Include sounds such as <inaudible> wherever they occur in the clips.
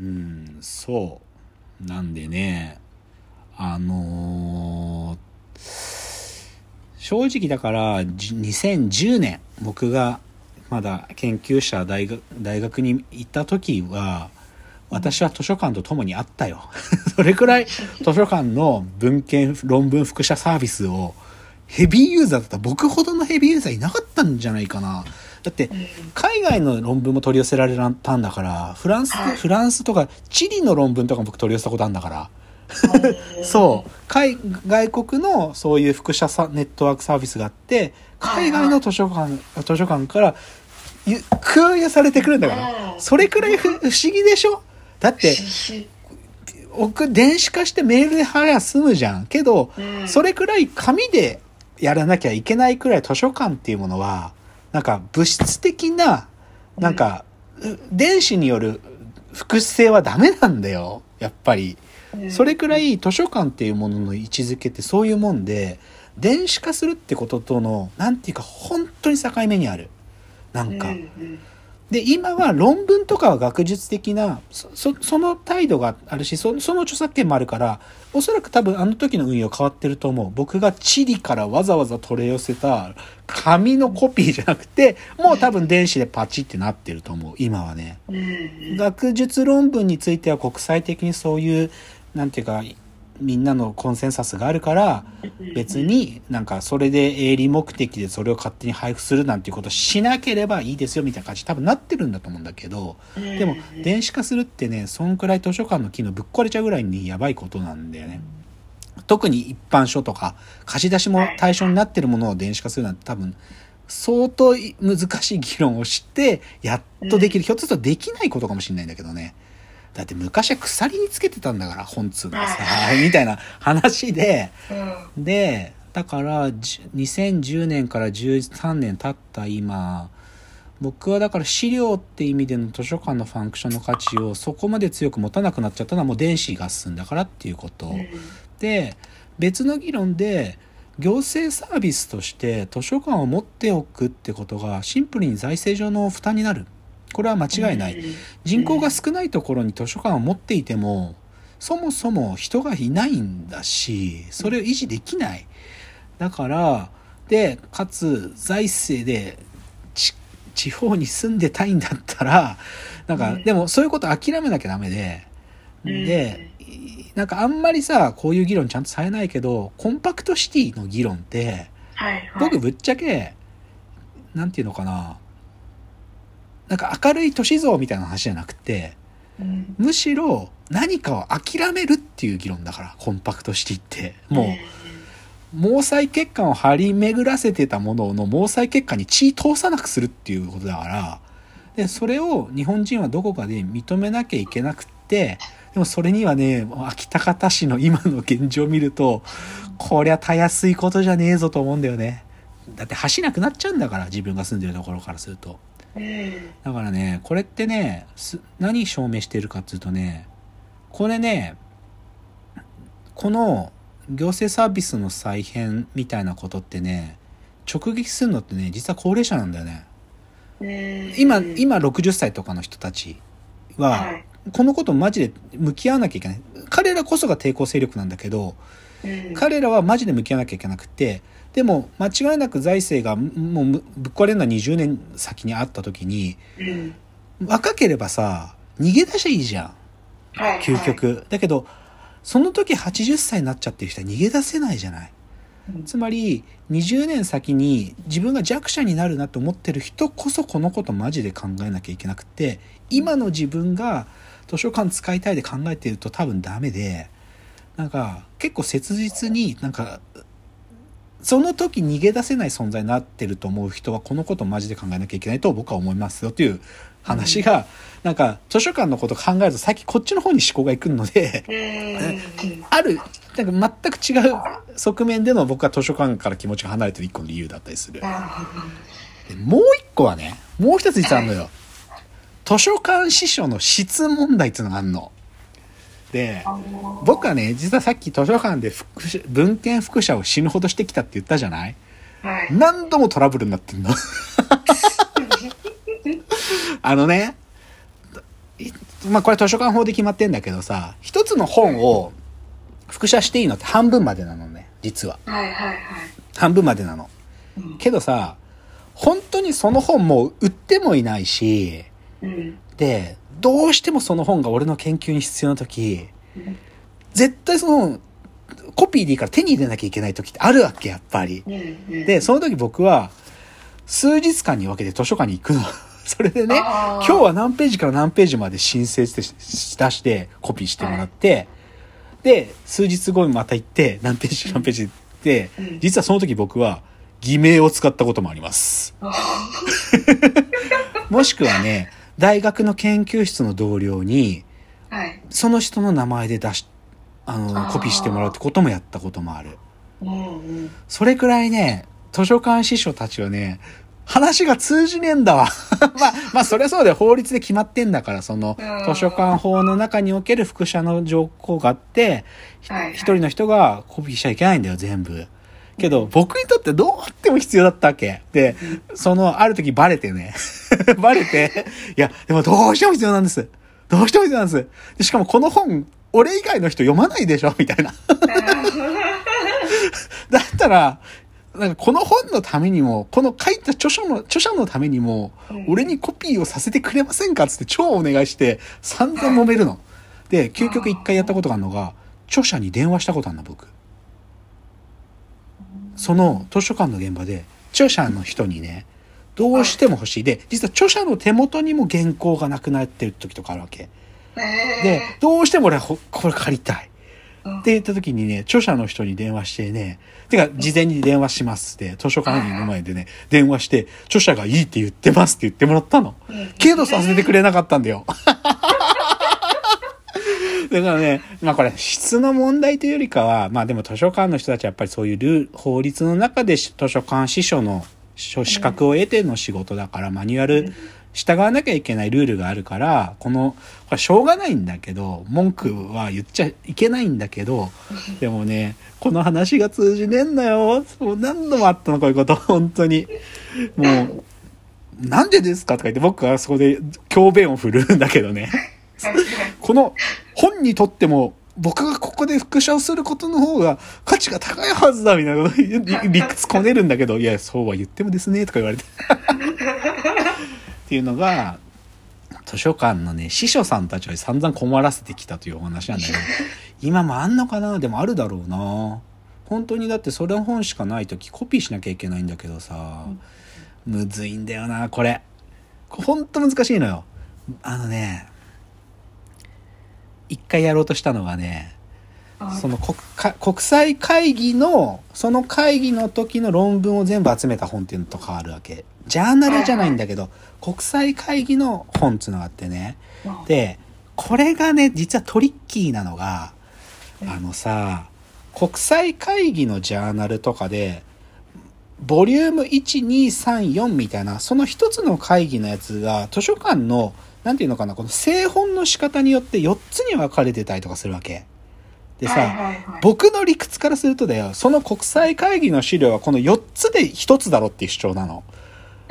うんそう。なんでねあのー正直だから2010年僕がまだ研究者大学大学に行った時は私は図書館と共にあったよ。<laughs> それくらい図書館の文献論文複写サービスをヘビーユーザーだった。僕ほどのヘビーユーザーいなかったんじゃないかな。だって海外の論文も取り寄せられたんだからフランスはい。フランスとかチリの論文とかも僕取り寄せたことあるんだから。<laughs> そう。海外国のそういう複写さネットワークサービスがあって海外の図書館図書館からゆ空輸されてくるんだから。うんそれくらいふ不思議でしょ？だって僕電子化してメールで貼りゃ済むじゃん。けどうん。それくらい紙でやらなきゃいけないくらい図書館っていうものはなんか物質的ななんかう電子による複製はダメなんだよ。やっぱり。うんそれくらい図書館っていうものの位置づけってそういうもんで電子化するってこととのなんていうか本当に境目にある。なんか、で今は論文とかは学術的なそそその態度があるしそその著作権もあるからおそらく多分あの時の運用変わってると思う。僕がチリからわざわざ取り寄せた紙のコピーじゃなくてもう多分電子でパチってなってると思う。今はね。うん。学術論文については国際的にそういうなんていうかみんなのコンセンサスがあるから別になんかそれで営利目的でそれを勝手に配布するなんていうことしなければいいですよみたいな感じ多分なってるんだと思うんだけどでも電子化するってねそんくらい図書館の機能ぶっ壊れちゃうぐらいにやばいことなんだよね。特に一般書とか貸し出しも対象になってるものを電子化するなんて多分相当難しい議論をしてやっとできる、ひょっとするとできないことかもしれないんだけどねだって昔は鎖につけてたんだから本通がさみたいな話で。うん。でだからじ2010年から13年経った今僕はだから資料って意味での図書館のファンクションの価値をそこまで強く持たなくなっちゃったのはもう電子が進んだからっていうこと。で別の議論で行政サービスとして図書館を持っておくってことがシンプルに財政上の負担になるこれは間違いない。人口が少ないところに図書館を持っていてもそもそも人がいないんだしそれを維持できない。だからでかつ財政でち地方に住んでたいんだったらなんかうん。でもそういうこと諦めなきゃダメで。でなんかあんまりさこういう議論ちゃんとされないけどコンパクトシティの議論って僕ぶっちゃけなんていうのかななんか明るい都市像みたいな話じゃなくてうん。むしろ何かを諦めるっていう議論だからコンパクトシティって。もう毛細血管を張り巡らせてたものの毛細血管に血通さなくするっていうことだからでそれを日本人はどこかで認めなきゃいけなくってでもそれにはね秋田方市の今の現状を見るとこりゃたやすいことじゃねえぞと思うんだよね。だって橋なくなっちゃうんだから自分が住んでるところからすると。うんだからねこれってねす何証明してるかっていうとねこれねこの行政サービスの再編みたいなことってね直撃するのってね実は高齢者なんだよね。うん。今今60歳とかの人たちははい。このことマジで向き合わなきゃいけない。彼らこそが抵抗勢力なんだけどうん彼らはマジで向き合わなきゃいけなくてでも間違いなく財政がもうむぶっ壊れるのは20年先にあった時にうん。若ければさ逃げ出しゃいいじゃん。究極、だけどその時80歳になっちゃってる人は逃げ出せないじゃない。うん。つまり20年先に自分が弱者になるなと思ってる人こそこのことマジで考えなきゃいけなくて今の自分が図書館使いたいで考えてると多分ダメでなんか結構切実になんかその時逃げ出せない存在になってると思う人はこのことマジで考えなきゃいけないと僕は思いますよという話が、なんか図書館のこと考えると最近こっちの方に思考がいくのでうんあるなんか全く違う側面での僕は図書館から気持ちが離れてる一個の理由だったりする。もう一個はね、もう一つ実はあるのよ。図書館司書の質問題っていうのがあるの。僕はね、実はさっき図書館で文献複写を死ぬほどしてきたって言ったじゃない？はい何度もトラブルになってんの。<laughs> あのね、いまあこれ図書館法で決まってんだけどさ、一つの本を複写していいのって半分までなのね、実は。はいはいはい。半分までなの。うんけどさ、本当にその本もう売ってもいないし、うん。で、どうしてもその本が俺の研究に必要な時、うん絶対その、コピーでいいから手に入れなきゃいけない時ってあるわけ、やっぱり。で、その時僕は、数日間に分けて図書館に行くの。<laughs> それでね、今日は何ページから何ページまで申請してし出してコピーしてもらって、で、数日後にまた行って、何ページ何ページって、うん実はその時僕は偽名を使ったこともあります。あ <laughs> もしくはね、大学の研究室の同僚に、はい。その人の名前で出し、あの、コピーしてもらうってこともやったこともある。うんうん。それくらいね、図書館司書たちはね、話が通じねえんだわ。<laughs> まあ、まあ、そりゃそうで法律で決まってんだから、そのうん、図書館法の中における複写の条項があって、ひはいはい一人の人がコピーしちゃいけないんだよ、全部。けど、僕にとってどうあっても必要だったわけ。で、その、ある時バレてね。<laughs> バレて、いや、でもどうしても必要なんです。どうしても必要なんです。でしかもこの本、俺以外の人読まないでしょ？みたいな。<laughs> だったら、なんかこの本のためにも、この書いた著書の、著者のためにもうん、俺にコピーをさせてくれませんか？つって超お願いして、散々揉めるの。で、究極一回やったことがあるのが、著者に電話したことあるの、僕。その図書館の現場で、著者の人にね、どうしても欲しい。で、実は著者の手元にも原稿がなくなってる時とかあるわけ。で、どうしても俺はほこれ借りたい。って言った時にね、著者の人に電話してね、てか、事前に電話しますって、図書館員の前でね、電話して、著者がいいって言ってますって言ってもらったの。けどさせてくれなかったんだよ。<laughs> だからね、まあこれ質の問題というよりかは、まあでも図書館の人たちはやっぱりそういうルール、法律の中で図書館司書の書資格を得ての仕事だから、マニュアル従わなきゃいけないルールがあるから、この、これしょうがないんだけど、文句は言っちゃいけないんだけど、でもね、この話が通じねえんだよ。もう何度もあったの、こういうこと。<laughs> 本当に。もう、なんでですかとか言って僕はそこで教鞭を振るんだけどね。この本にとっても僕がここで復唱することの方が価値が高いはずだみたいなこと理理屈こねるんだけど、<laughs> いや、そうは言ってもですね、とか言われて。っていうのが、図書館のね、司書さんたちを散々困らせてきたというお話なんだけど、<laughs> 今もあんのかな？でもあるだろうな。本当にだってそれの本しかない時コピーしなきゃいけないんだけどさ、むずいんだよな、これ。ほんと難しいのよ。あのね、一回やろうとしたのがね、その国か国際会議の、その会議の時の論文を全部集めた本っていうのとかあるわけ。ジャーナルじゃないんだけど、国際会議の本っていうのがあってね。で、これがね、実はトリッキーなのが、あのさ、国際会議のジャーナルとかで、ボリューム1、2、3、4みたいな、その一つの会議のやつが、図書館の、なんていうのかな、この製本の仕方によって4つに分かれてたりとかするわけ。でさ、はいはいはい僕の理屈からするとだよ、その国際会議の資料はこの4つで1つだろっていう主張なの。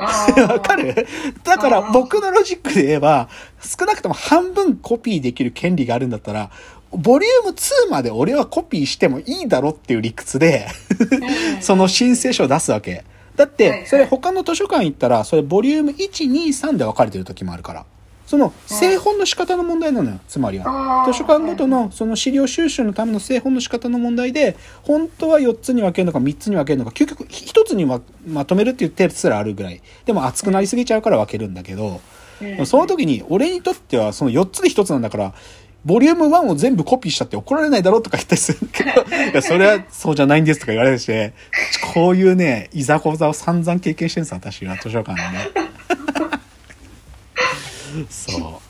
<laughs> わかる？だから僕のロジックで言えば、少なくとも半分コピーできる権利があるんだったら、ボリューム2まで俺はコピーしてもいいだろっていう理屈で、うん <laughs> その申請書を出すわけ。だって、いそれ他の図書館行ったら、それボリューム1、2、3で分かれてる時もあるから。その製本の仕方の問題なのよ、つまりは。図書館ごとのその資料収集のための製本の仕方の問題で、本当は4つに分けるのか3つに分けるのか、究極1つにままとめるって言ってるすらあるぐらい。でも熱くなりすぎちゃうから分けるんだけど、うんその時に俺にとってはその4つで1つなんだから、ボリューム1を全部コピーしちゃって怒られないだろうとか言ったりするけど、<laughs> いや、それはそうじゃないんですとか言われるし、こういうね、いざこざを散々経験してるんです私は図書館でね。そ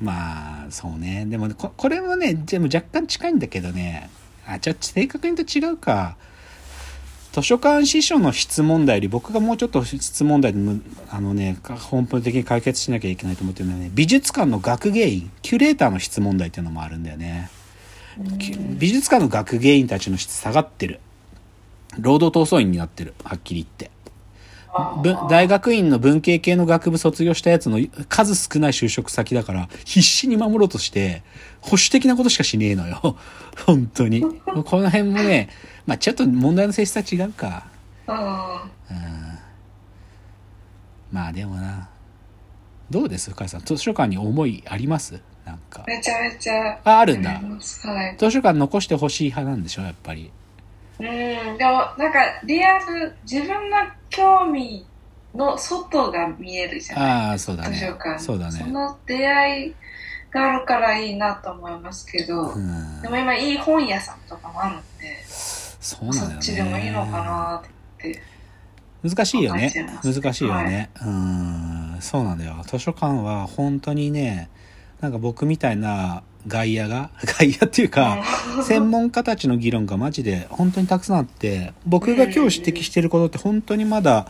う。まあ、そうね。でもね、ここれもね、でも若干近いんだけどね、あ、ちょっと正確に言うと違うか。図書館司書の質問題より僕がもうちょっと質問題でむあのねか根本的に解決しなきゃいけないと思ってるのはね美術館の学芸員キュレーターの質問題っていうのもあるんだよね、き美術館の学芸員たちの質下がってる労働闘争員になってるはっきり言ってぶ大学院の文系系の学部卒業したやつの数少ない就職先だから、必死に守ろうとして、保守的なことしかしねえのよ。<laughs> 本当に。この辺もね、まあちょっと問題の性質は違うか。うん。うん。まあでもな。どうです？深井さん。図書館に思いあります？なんか。めちゃめちゃ。あ、あるんだはい。図書館残してほしい派なんでしょ？やっぱり。うん。でも、なんか、リアル、自分の興味の外が見えるじゃないああ、そうだ図書ね。館。そうだね。その出会いがあるからいいなと思いますけど、うんで。も今いい本屋さんとかもあるんで、そうなんだよね。そっちでもいいのかなって。難しいよね難しいよね、うんそうなんだよ図書館は本当にねなんか僕みたいな外野が外野っていうか、専門家たちの議論がマジで本当にたくさんあって僕が今日指摘してることって本当にまだ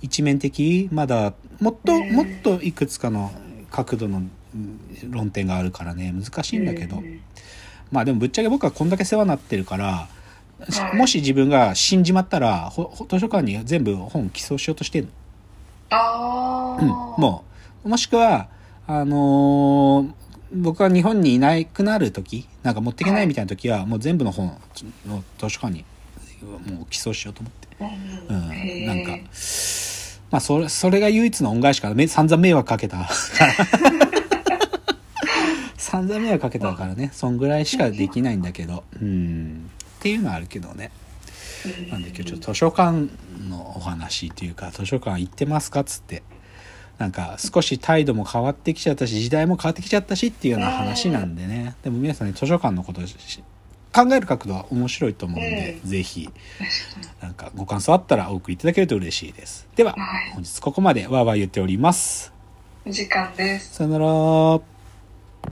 一面的まだもっとうんもっといくつかの角度のうん論点があるからね難しいんだけど、うん。まあでもぶっちゃけ僕はこんだけ世話になってるから、はい。もし自分が死んじまったら図書館に全部本寄贈しようとしてるああ、うん、もうもしくはあのー僕が日本にいなくなる時なんか持っていけないみたいな時は、もう全部の本の図書館にもう寄贈しようと思って、うんなんかまあそれそれが唯一の恩返しからめ散々迷惑かけた。<laughs> 散々迷惑かけたからねそんぐらいしかできないんだけどうん。っていうのはあるけどね。うんなんで今日ちょっと図書館のお話というか図書館行ってますかっつってなんか少し態度も変わってきちゃったし時代も変わってきちゃったしっていうような話なんでね。でも皆さんね図書館のこと考える角度は面白いと思うんで、ぜひなんかご感想あったらお送りいただけると嬉しいです。でははい。本日ここまでわーわー言っております。お時間です。さよなら